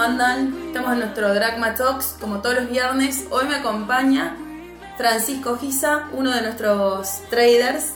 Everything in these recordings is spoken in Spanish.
andan? Estamos en nuestro Dragma Talks, como todos los viernes. Hoy me acompaña Francisco Giza, uno de nuestros traders.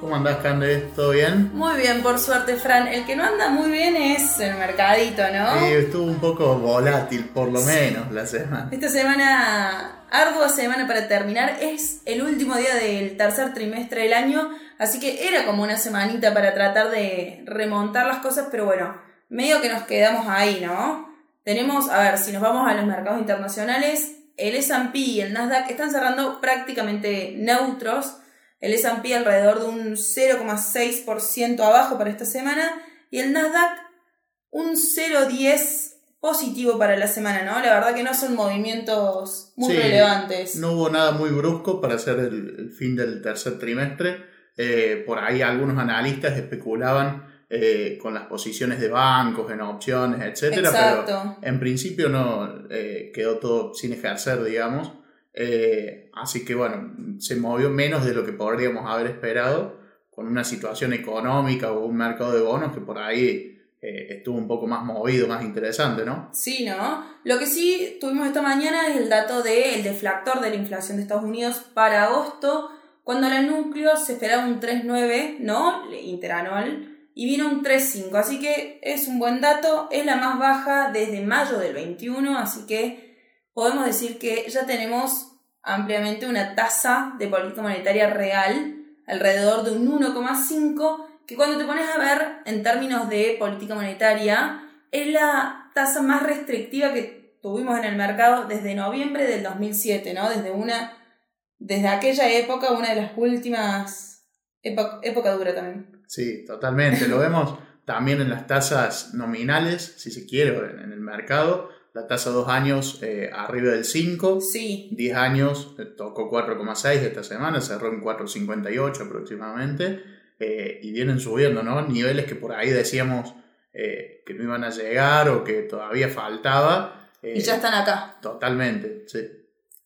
¿Cómo andás, Cande? ¿Todo bien? Muy bien, por suerte, Fran. El que no anda muy bien es el mercadito, ¿no? Sí, estuvo un poco volátil, por lo menos, la semana. Esta semana, ardua semana para terminar, es el último día del tercer trimestre del año, así que era como una semanita para tratar de remontar las cosas, pero bueno, medio que nos quedamos ahí, ¿no? Tenemos, a ver, si nos vamos a los mercados internacionales, el S&P y el Nasdaq están cerrando prácticamente neutros. El S&P alrededor de un 0,6% abajo para esta semana y el Nasdaq un 0,10 positivo para la semana, ¿no? La verdad que no son movimientos muy relevantes. No hubo nada muy brusco para hacer el, fin del tercer trimestre. Eh, por ahí algunos analistas especulaban eh, con las posiciones de bancos, en opciones, etcétera, pero en principio no eh, quedó todo sin ejercer, digamos. Eh, así que bueno, se movió menos de lo que podríamos haber esperado con una situación económica o un mercado de bonos que por ahí estuvo un poco más movido, más interesante, ¿no? Sí, ¿no? Lo que sí tuvimos esta mañana es el dato del deflactor de la inflación de Estados Unidos para agosto, cuando el núcleo se esperaba un 3,9, ¿no? Interanual y vino un 3.5, así que es un buen dato, es la más baja desde mayo del 21, así que podemos decir que ya tenemos ampliamente una tasa de política monetaria real alrededor de un 1,5, que cuando te pones a ver en términos de política monetaria, es la tasa más restrictiva que tuvimos en el mercado desde noviembre del 2007, ¿no? Desde una desde aquella época, una de las últimas época dura también. Sí, totalmente. Lo vemos también en las tasas nominales, si se quiere, en el mercado. La tasa dos años eh, arriba del 5. Sí. 10 años eh, tocó 4,6 esta semana, cerró en 4,58 aproximadamente. Eh, y vienen subiendo, ¿no? Niveles que por ahí decíamos que no iban a llegar o que todavía faltaba. y ya están acá. Totalmente, sí.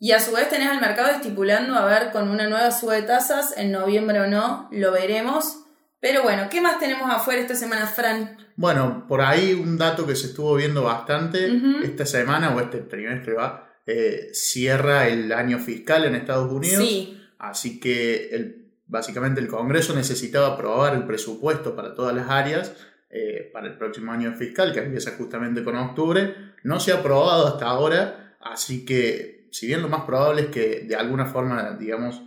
Y a su vez tenés al mercado estipulando, a ver, con una nueva suba de tasas, en noviembre o no, lo veremos. Pero bueno, ¿qué más tenemos afuera esta semana, Fran? Bueno, por ahí un dato que se estuvo viendo bastante esta semana o este trimestre va, eh, cierra el año fiscal en Estados Unidos. Sí. Así que el, básicamente el Congreso necesitaba aprobar el presupuesto para todas las áreas eh, para el próximo año fiscal, que empieza justamente con octubre. No se ha aprobado hasta ahora, así que si bien lo más probable es que de alguna forma, digamos,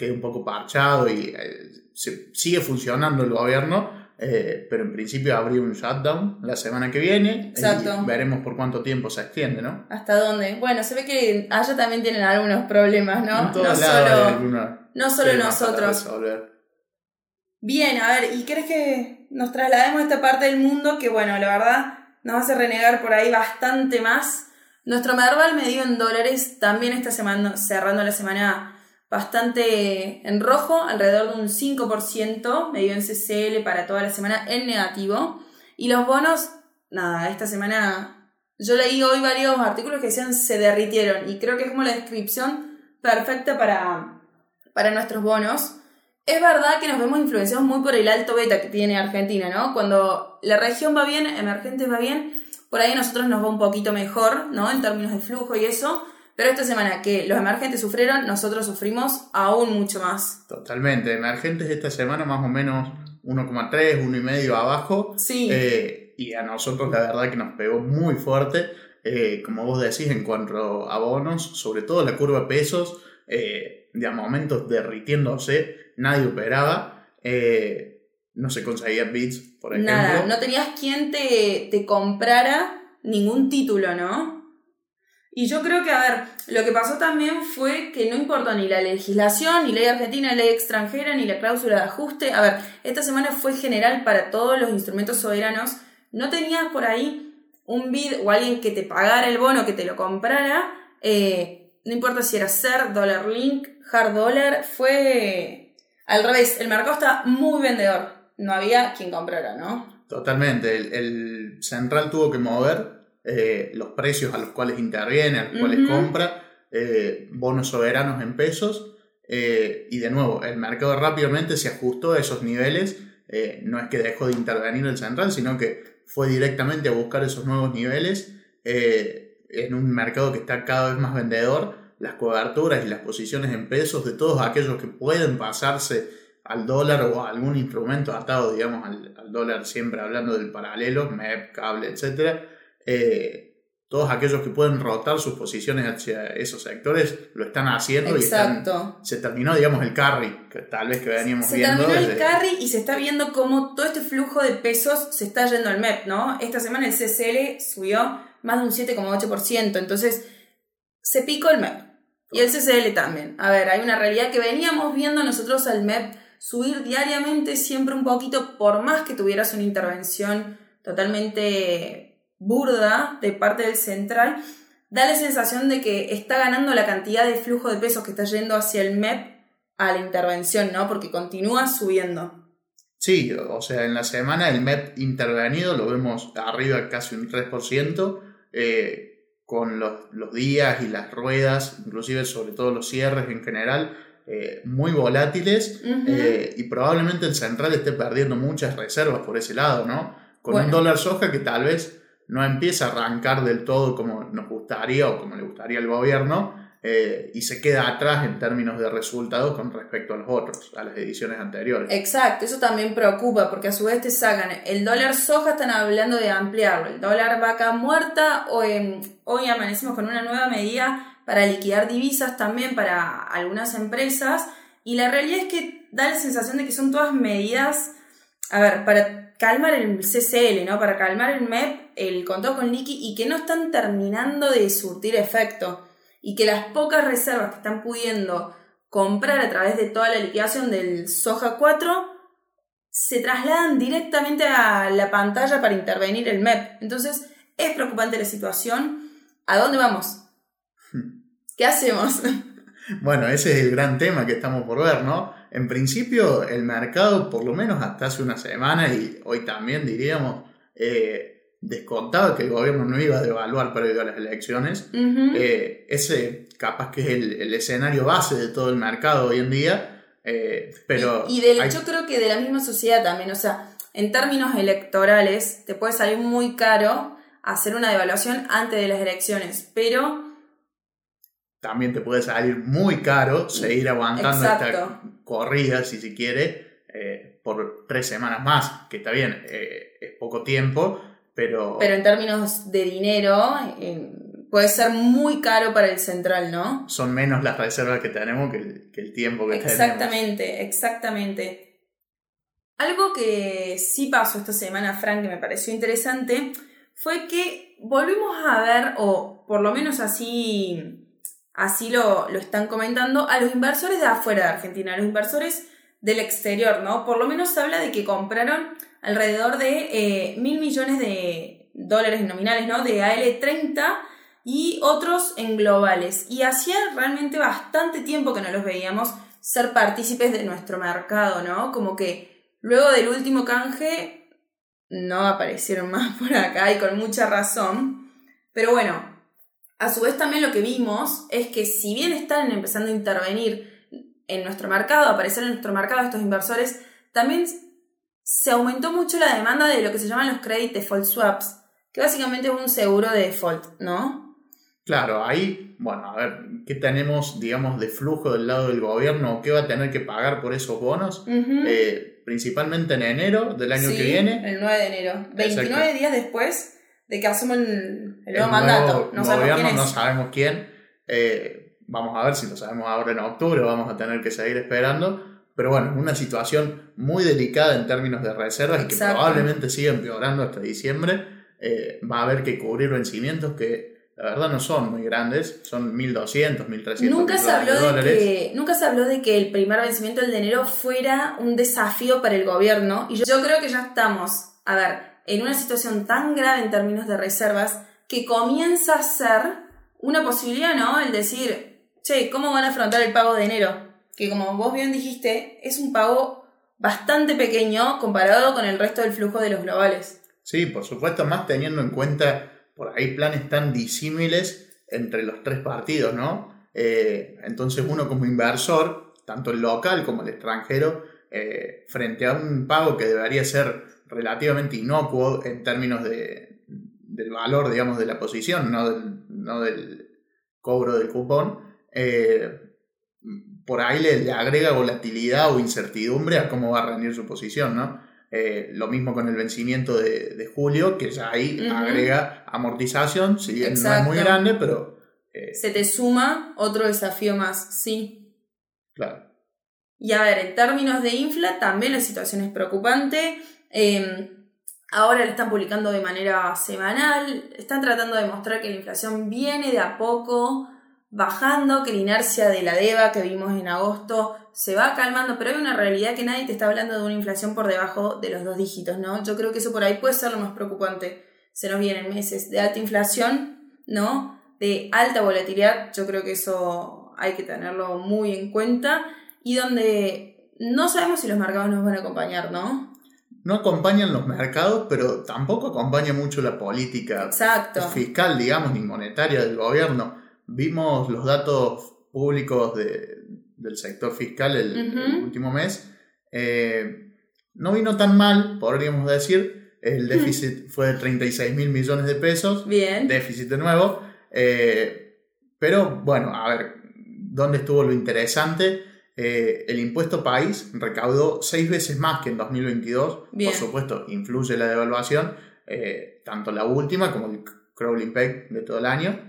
quede un poco parchado y eh, se, sigue funcionando el gobierno, eh, pero en principio habría un shutdown la semana que viene. Exacto. Y veremos por cuánto tiempo se extiende, ¿no? ¿Hasta dónde? Bueno, se ve que allá también tienen algunos problemas, ¿no? no solo, no solo nosotros. Bien, a ver, ¿y crees que nos traslademos a esta parte del mundo que, bueno, la verdad nos hace renegar por ahí bastante más? Nuestro Merval dio en dólares también esta semana, cerrando la semana bastante en rojo, alrededor de un 5%, medio en CCL para toda la semana en negativo. Y los bonos, nada, esta semana yo leí hoy varios artículos que decían se derritieron y creo que es como la descripción perfecta para, para nuestros bonos. Es verdad que nos vemos influenciados muy por el alto beta que tiene Argentina, ¿no? Cuando la región va bien, emergentes va bien, por ahí a nosotros nos va un poquito mejor, ¿no? En términos de flujo y eso. Pero esta semana que los emergentes sufrieron, nosotros sufrimos aún mucho más. Totalmente. Emergentes esta semana más o menos 1,3, 1,5 abajo. Sí. Eh, y a nosotros la verdad que nos pegó muy fuerte. Eh, como vos decís, en cuanto a bonos, sobre todo la curva pesos, eh, de a momentos derritiéndose, nadie operaba. no se conseguía bits, por ejemplo. Nada, no tenías quien te, te comprara ningún título, ¿no? Y yo creo que, a ver, lo que pasó también fue que no importó ni la legislación, ni ley argentina, ley extranjera, ni la cláusula de ajuste. A ver, esta semana fue general para todos los instrumentos soberanos. No tenías por ahí un bid o alguien que te pagara el bono, que te lo comprara. Eh, no importa si era SER, Dollar Link, Hard Dollar, fue al revés. El mercado está muy vendedor. No había quien comprara, ¿no? Totalmente. El central tuvo que mover eh, los precios a los cuales interviene, a los cuales compra, eh, bonos soberanos en pesos. Eh, y de nuevo, el mercado rápidamente se ajustó a esos niveles. no es que dejó de intervenir el central, sino que fue directamente a buscar esos nuevos niveles en un mercado que está cada vez más vendedor, las coberturas y las posiciones en pesos de todos aquellos que pueden pasarse al dólar o a algún instrumento atado, digamos, al, dólar, siempre hablando del paralelo, MEP, cable, etc. Eh, todos aquellos que pueden rotar sus posiciones hacia esos sectores lo están haciendo Exacto. y se terminó, digamos, el carry, que tal vez que veníamos viendo. Se terminó el carry y se está viendo cómo todo este flujo de pesos se está yendo al MEP, ¿no? Esta semana el CCL subió más de un 7,8%, entonces se picó el MEP. Y el CCL también. A ver, hay una realidad que veníamos viendo nosotros al MEP subir diariamente siempre un poquito, por más que tuvieras una intervención totalmente burda de parte del central, da la sensación de que está ganando la cantidad de flujo de pesos que está yendo hacia el MEP a la intervención, ¿no? Porque continúa subiendo. Sí, o sea, en la semana el MEP intervenido lo vemos arriba casi un 3%, eh, con los, días y las ruedas, inclusive sobre todo los cierres en general, eh, muy volátiles eh, y probablemente el central esté perdiendo muchas reservas por ese lado, ¿no? Con un dólar soja que tal vez no empieza a arrancar del todo como nos gustaría o como le gustaría al gobierno eh, y se queda atrás en términos de resultados con respecto a los otros, a las ediciones anteriores. Exacto, eso también preocupa porque a su vez te sacan el dólar soja, están hablando de ampliarlo, el dólar vaca muerta, o hoy amanecimos con una nueva medida para liquidar divisas también para algunas empresas y la realidad es que da la sensación de que son todas medidas, a ver, para calmar el CCL, ¿no? Para calmar el MEP, el contado con liqui y que no están terminando de surtir efecto y que las pocas reservas que están pudiendo comprar a través de toda la liquidación del Soja 4 se trasladan directamente a la pantalla para intervenir el MEP. Entonces, es preocupante la situación. ¿A dónde vamos? ¿Qué hacemos? Bueno, ese es el gran tema que estamos por ver, ¿no? En principio, el mercado, por lo menos hasta hace una semana y hoy también diríamos, eh, descontaba que el gobierno no iba a devaluar previo a las elecciones. Eh, ese capaz que es el, escenario base de todo el mercado hoy en día. Eh, pero y, de yo creo que de la misma sociedad también, o sea, en términos electorales, te puede salir muy caro hacer una devaluación antes de las elecciones, pero también te puede salir muy caro seguir aguantando esta corrida, si se quiere, eh, por tres semanas más, que está bien, eh, es poco tiempo, pero... Pero en términos de dinero, eh, puede ser muy caro para el central, ¿no? Son menos las reservas que tenemos que el, tiempo que tenemos. Exactamente, exactamente. Algo que sí pasó esta semana, Frank, que me pareció interesante, fue que volvimos a ver, o por lo menos así así lo, están comentando, a los inversores de afuera de Argentina, a los inversores del exterior, ¿no? Por lo menos se habla de que compraron alrededor de eh, mil millones de dólares nominales, ¿no? De AL30 y otros en globales. Y hacía realmente bastante tiempo que no los veíamos ser partícipes de nuestro mercado, ¿no? Como que luego del último canje no aparecieron más por acá y con mucha razón. Pero bueno, a su vez también lo que vimos es que si bien están empezando a intervenir en nuestro mercado, a aparecer en nuestro mercado estos inversores, también se aumentó mucho la demanda de lo que se llaman los credit default swaps, que básicamente es un seguro de default, ¿no? Claro, ahí, bueno, a ver, ¿qué tenemos, digamos, de flujo del lado del gobierno? ¿Qué va a tener que pagar por esos bonos? Eh, principalmente en enero del año que viene. El 9 de enero. 29 días después de que asuman el, nuevo mandato. No sabemos quién no sabemos quién. Eh, vamos a ver si lo sabemos ahora en octubre, vamos a tener que seguir esperando. Pero bueno, una situación muy delicada en términos de reservas y que probablemente siga empeorando hasta diciembre. Eh, va a haber que cubrir vencimientos que la verdad no son muy grandes, son 1.200, 1.300 nunca se habló de Que, nunca se habló de que el primer vencimiento del de enero fuera un desafío para el gobierno y yo creo que ya estamos, a ver, en una situación tan grave en términos de reservas que comienza a ser una posibilidad, ¿no? El decir, che, ¿cómo van a afrontar el pago de enero? Que como vos bien dijiste, es un pago bastante pequeño comparado con el resto del flujo de los globales. Sí, por supuesto, más teniendo en cuenta por ahí planes tan disímiles entre los tres partidos, ¿no? Eh, entonces uno como inversor, tanto el local como el extranjero, eh, frente a un pago que debería ser relativamente inocuo en términos de, valor, digamos, de la posición, no del, no del cobro del cupón, eh, por ahí le, agrega volatilidad o incertidumbre a cómo va a rendir su posición, ¿no? Eh, lo mismo con el vencimiento de, julio, que ya ahí agrega amortización, si bien no es muy grande, pero... Eh, Se te suma otro desafío más, sí. Claro. Y a ver, en términos de infla, también la situación es preocupante. Em, ahora lo están publicando de manera semanal. Están tratando de mostrar que la inflación viene de a poco bajando, que la inercia de la DEVA que vimos en agosto se va calmando, pero hay una realidad que nadie te está hablando de una inflación por debajo de los dos dígitos, ¿no? Yo creo que eso por ahí puede ser lo más preocupante. Se nos vienen meses de alta inflación, ¿no? De alta volatilidad, yo creo que eso hay que tenerlo muy en cuenta y donde no sabemos si los mercados nos van a acompañar, ¿no? No acompañan los mercados, pero tampoco acompaña mucho la política fiscal, digamos, ni monetaria del gobierno. Vimos los datos públicos del sector fiscal el, último mes. Eh, no vino tan mal, podríamos decir. El déficit fue de 36 mil millones de pesos. Bien. Déficit de nuevo. Eh, pero bueno, a ver, ¿dónde estuvo lo interesante? Eh, el impuesto país recaudó seis veces más que en 2022. Por supuesto, influye la devaluación, tanto la última como el crawling peg de todo el año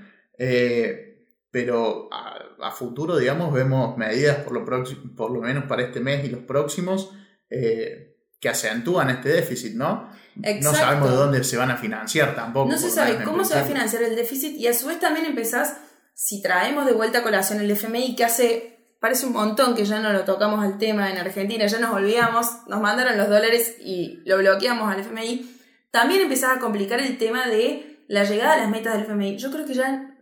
pero a, futuro, digamos, vemos medidas por lo, por lo menos para este mes y los próximos eh, que acentúan este déficit, ¿no? No sabemos de dónde se van a financiar tampoco. No se sabe cómo se va a financiar el déficit y a su vez también empezás, si traemos de vuelta a colación el FMI, que hace, parece un montón que ya no lo tocamos al tema en Argentina, ya nos olvidamos, nos mandaron los dólares y lo bloqueamos al FMI, también empezás a complicar el tema de la llegada a las metas del FMI. Yo creo que ya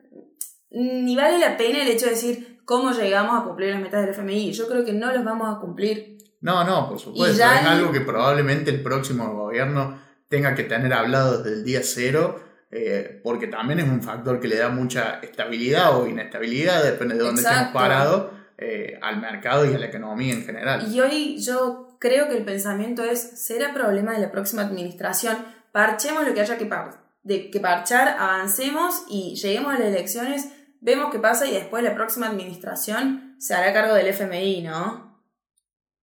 ni vale la pena el hecho de decir cómo llegamos a cumplir las metas del FMI. Yo creo que no los vamos a cumplir. No, no, por supuesto. Es algo que probablemente el próximo gobierno tenga que tener hablado desde el día cero, eh, porque también es un factor que le da mucha estabilidad o inestabilidad, depende de dónde estemos parados, eh, al mercado y a la economía en general. Y hoy yo creo que el pensamiento es, será problema de la próxima administración, parchemos lo que haya que, de, que parchar, avancemos y lleguemos a las elecciones vemos qué pasa y después la próxima administración se hará cargo del FMI, ¿no?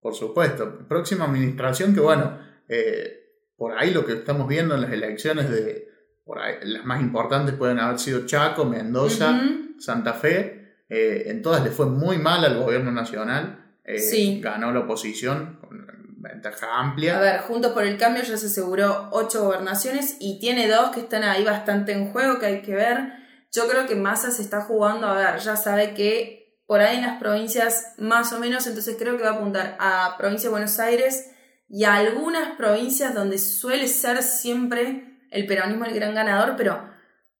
Por supuesto. Próxima administración que, bueno, eh, por ahí lo que estamos viendo en las elecciones de, por ahí, las más importantes pueden haber sido Chaco, Mendoza, Santa Fe. Eh, en todas le fue muy mal al gobierno nacional. Eh, sí. Ganó la oposición con ventaja amplia. A ver, Juntos por el Cambio ya se aseguró ocho gobernaciones y tiene dos que están ahí bastante en juego que hay que ver. Yo creo que Massa se está jugando, a ver, ya sabe que por ahí en las provincias más o menos, entonces creo que va a apuntar a provincia de Buenos Aires y a algunas provincias donde suele ser siempre el peronismo el gran ganador, pero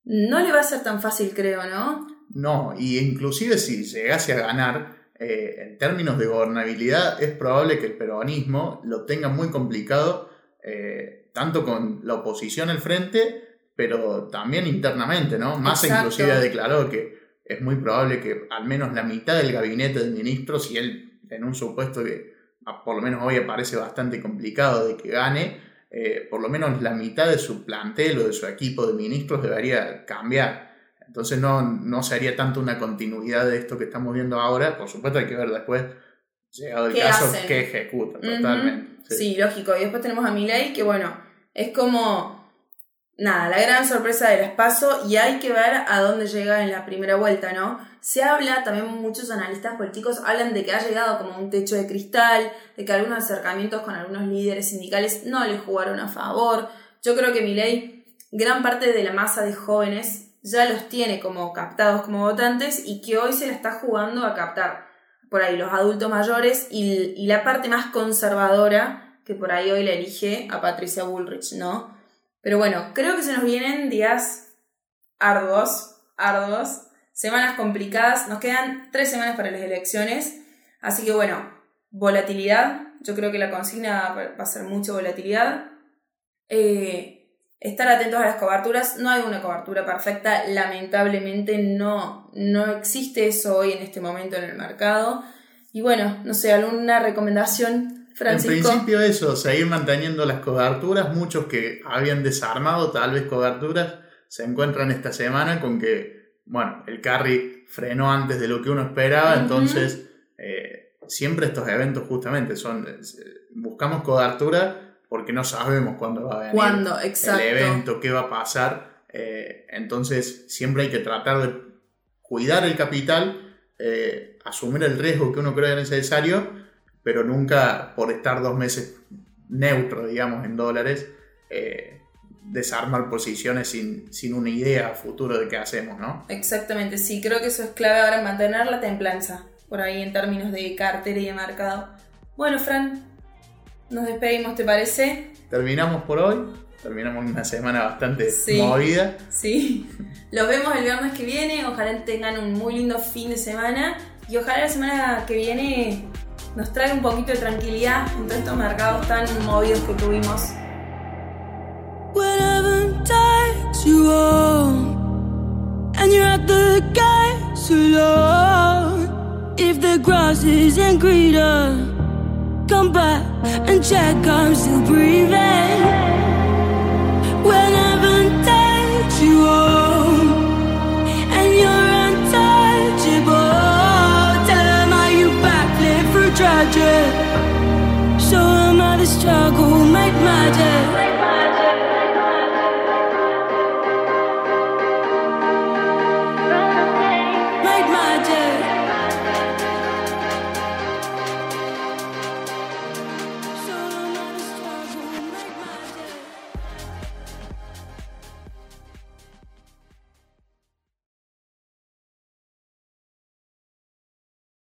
no le va a ser tan fácil, creo, ¿no? No, y inclusive si llegase a ganar, eh, en términos de gobernabilidad, es probable que el peronismo lo tenga muy complicado, eh, tanto con la oposición al frente, pero también internamente, ¿no? Massa inclusive ha declarado que es muy probable que al menos la mitad del gabinete de ministros, y él en un supuesto que por lo menos hoy parece bastante complicado de que gane, eh, por lo menos la mitad de su plantel o de su equipo de ministros debería cambiar. Entonces no, no sería tanto una continuidad de esto que estamos viendo ahora, por supuesto hay que ver después, llegado el caso, qué ejecuta totalmente. Sí. lógico. Y después tenemos a Milei, que bueno, es como nada, la gran sorpresa del espacio y hay que ver a dónde llega en la primera vuelta, ¿no? Se habla, también muchos analistas políticos hablan de que ha llegado como un techo de cristal, de que algunos acercamientos con algunos líderes sindicales no le jugaron a favor. Yo creo que Milei, gran parte de la masa de jóvenes ya los tiene como captados como votantes y que hoy se la está jugando a captar por ahí los adultos mayores y, y la parte más conservadora que por ahí hoy le elige a Patricia Bullrich, ¿no? Pero bueno, creo que se nos vienen días arduos, arduos, semanas complicadas. Nos quedan tres semanas para las elecciones. Así que bueno, volatilidad. Yo creo que la consigna va a ser mucha volatilidad. Eh, estar atentos a las coberturas. No hay una cobertura perfecta. Lamentablemente no, no existe eso hoy en este momento en el mercado. Y bueno, no sé, alguna recomendación en principio eso, seguir manteniendo las coberturas, muchos que habían desarmado tal vez coberturas, se encuentran esta semana con que, bueno, el carry frenó antes de lo que uno esperaba, entonces eh, siempre estos eventos justamente son, buscamos cobertura porque no sabemos cuándo va a venir ¿Cuándo? Exacto. el evento, qué va a pasar, eh, entonces siempre hay que tratar de cuidar el capital, eh, asumir el riesgo que uno cree necesario, pero nunca por estar dos meses neutro, digamos, en dólares, eh, desarmar posiciones sin, sin, una idea futuro de qué hacemos, ¿no? Exactamente, sí, creo que eso es clave ahora, mantener la templanza, por ahí en términos de cartera y de mercado. Bueno, Fran, nos despedimos, ¿te parece? Terminamos por hoy, terminamos una semana bastante movida. Sí, los vemos el viernes que viene, ojalá tengan un muy lindo fin de semana y ojalá la semana que viene nos trae un poquito de tranquilidad en todos estos mercados tan movidos que tuvimos. You on, and you're at the gates alone. If the grass isn't greener, come back and check I'm still breathing. Whenever takes you on, and you're untouchable. Tell them how you backflip through tragic. Show them how the struggle make magic.